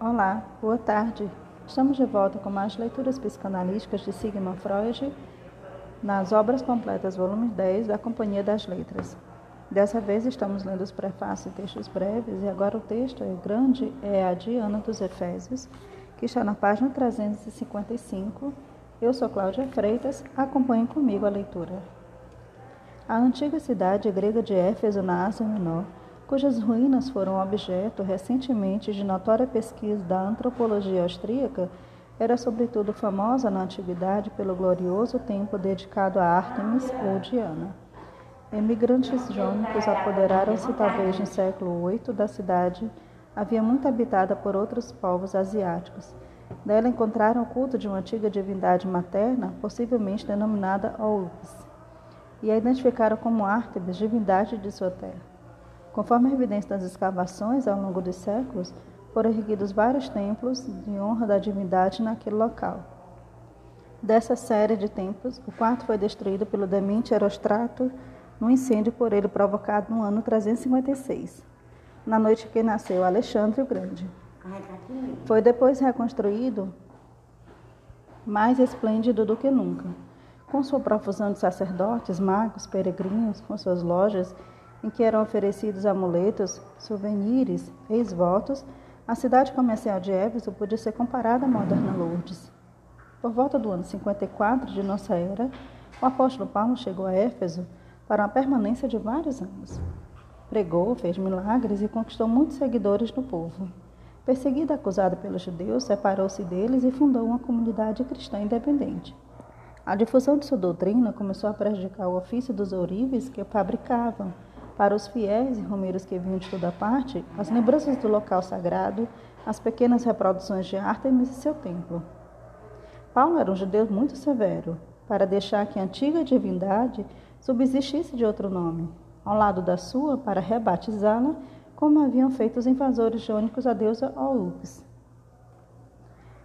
Olá, boa tarde. Estamos de volta com mais leituras psicanalíticas de Sigmund Freud nas Obras Completas, volume 10, da Companhia das Letras. Dessa vez estamos lendo os prefácios e textos breves, e agora o texto é grande, é a Diana dos Efésios, que está na página 355. Eu sou Cláudia Freitas, acompanhe comigo a leitura. A antiga cidade grega de Éfeso, na Ásia Menor, cujas ruínas foram objeto recentemente de notória pesquisa da antropologia austríaca, era sobretudo famosa na antiguidade pelo glorioso templo dedicado a Ártemis ou Diana. Emigrantes jônicos apoderaram-se talvez no século VIII da cidade, havia muito habitada por outros povos asiáticos. Nela encontraram o culto de uma antiga divindade materna, possivelmente denominada Oupes, e a identificaram como Ártemis, divindade de sua terra. Conforme a evidência das escavações ao longo dos séculos, foram erguidos vários templos de honra da divindade naquele local. Dessa série de templos, o quarto foi destruído pelo demente Erostrato num incêndio por ele provocado no ano 356, na noite que nasceu Alexandre o Grande. Foi depois reconstruído mais esplêndido do que nunca, com sua profusão de sacerdotes, magos, peregrinos, com suas lojas em que eram oferecidos amuletos, souvenirs ex-votos, a cidade comercial de Éfeso podia ser comparada à moderna Lourdes. Por volta do ano 54 de nossa era, o apóstolo Paulo chegou a Éfeso para uma permanência de vários anos. Pregou, fez milagres e conquistou muitos seguidores no povo. Perseguido e acusado pelos judeus, separou-se deles e fundou uma comunidade cristã independente. A difusão de sua doutrina começou a prejudicar o ofício dos ourives que fabricavam, para os fiéis e romeiros que vinham de toda parte, as lembranças do local sagrado, as pequenas reproduções de Ártemis e seu templo. Paulo era um judeu muito severo, para deixar que a antiga divindade subsistisse de outro nome, ao lado da sua, para rebatizá-la, como haviam feito os invasores jônicos a deusa Oupes.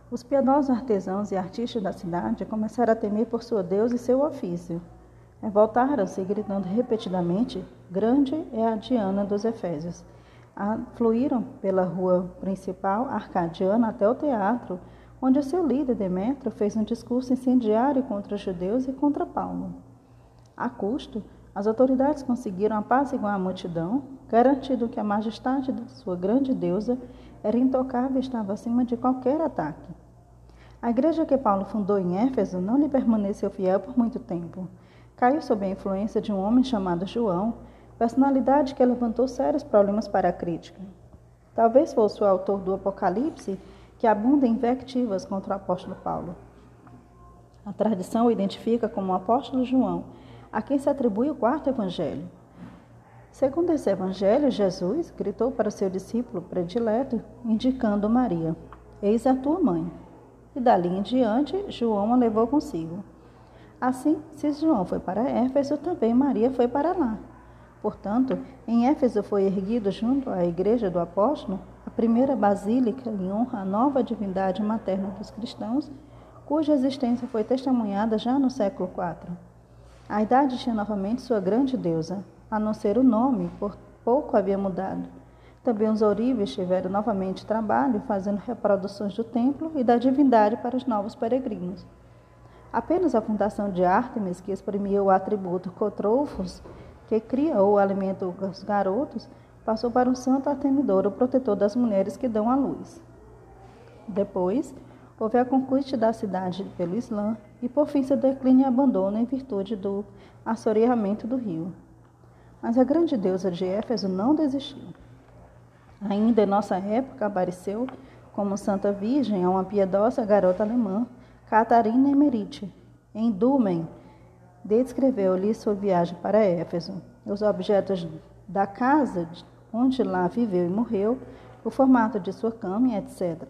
Os piedosos artesãos e artistas da cidade começaram a temer por sua deusa e seu ofício. Voltaram-se gritando repetidamente: Grande é a Diana dos Efésios. Fluíram pela rua principal arcadiana até o teatro, onde seu líder Demétrio fez um discurso incendiário contra os judeus e contra Paulo. A custo, as autoridades conseguiram apaziguar a multidão, garantindo que a majestade da sua grande deusa era intocável e estava acima de qualquer ataque. A igreja que Paulo fundou em Éfeso não lhe permaneceu fiel por muito tempo caiu sob a influência de um homem chamado João, personalidade que levantou sérios problemas para a crítica. Talvez fosse o autor do Apocalipse que abunda em invectivas contra o apóstolo Paulo. A tradição o identifica como o apóstolo João, a quem se atribui o quarto evangelho. Segundo esse evangelho, Jesus gritou para seu discípulo predileto, indicando Maria: Eis a tua mãe. E dali em diante, João a levou consigo. Assim, se João foi para Éfeso, também Maria foi para lá. Portanto, em Éfeso foi erguido junto à igreja do apóstolo a primeira basílica em honra à nova divindade materna dos cristãos, cuja existência foi testemunhada já no século IV. A idade tinha novamente sua grande deusa, a não ser o nome, por pouco havia mudado. Também os ourives tiveram novamente trabalho fazendo reproduções do templo e da divindade para os novos peregrinos. Apenas a fundação de Ártemis, que exprimia o atributo cotrofos, que cria ou alimenta os garotos, passou para um santo Artemidor, o protetor das mulheres que dão à luz. Depois, houve a conquista da cidade pelo Islã e, por fim, seu declínio e abandono em virtude do assoreamento do rio. Mas a grande deusa de Éfeso não desistiu. Ainda em nossa época apareceu como Santa Virgem a uma piedosa garota alemã Catarina Emerite, em Dumen, descreveu-lhe sua viagem para Éfeso, os objetos da casa onde lá viveu e morreu, o formato de sua cama, etc.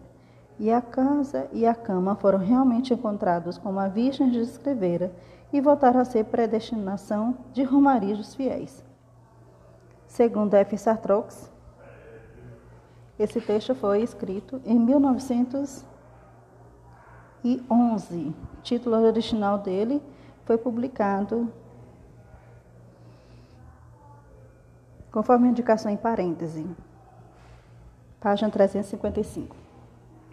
E a casa e a cama foram realmente encontrados como a Virgem descrevera e voltaram a ser predestinação de Romaria dos fiéis. Segundo F. Sartrox, esse texto foi escrito em 1900 e 11. O título original dele foi publicado conforme indicação em parêntese, página 355.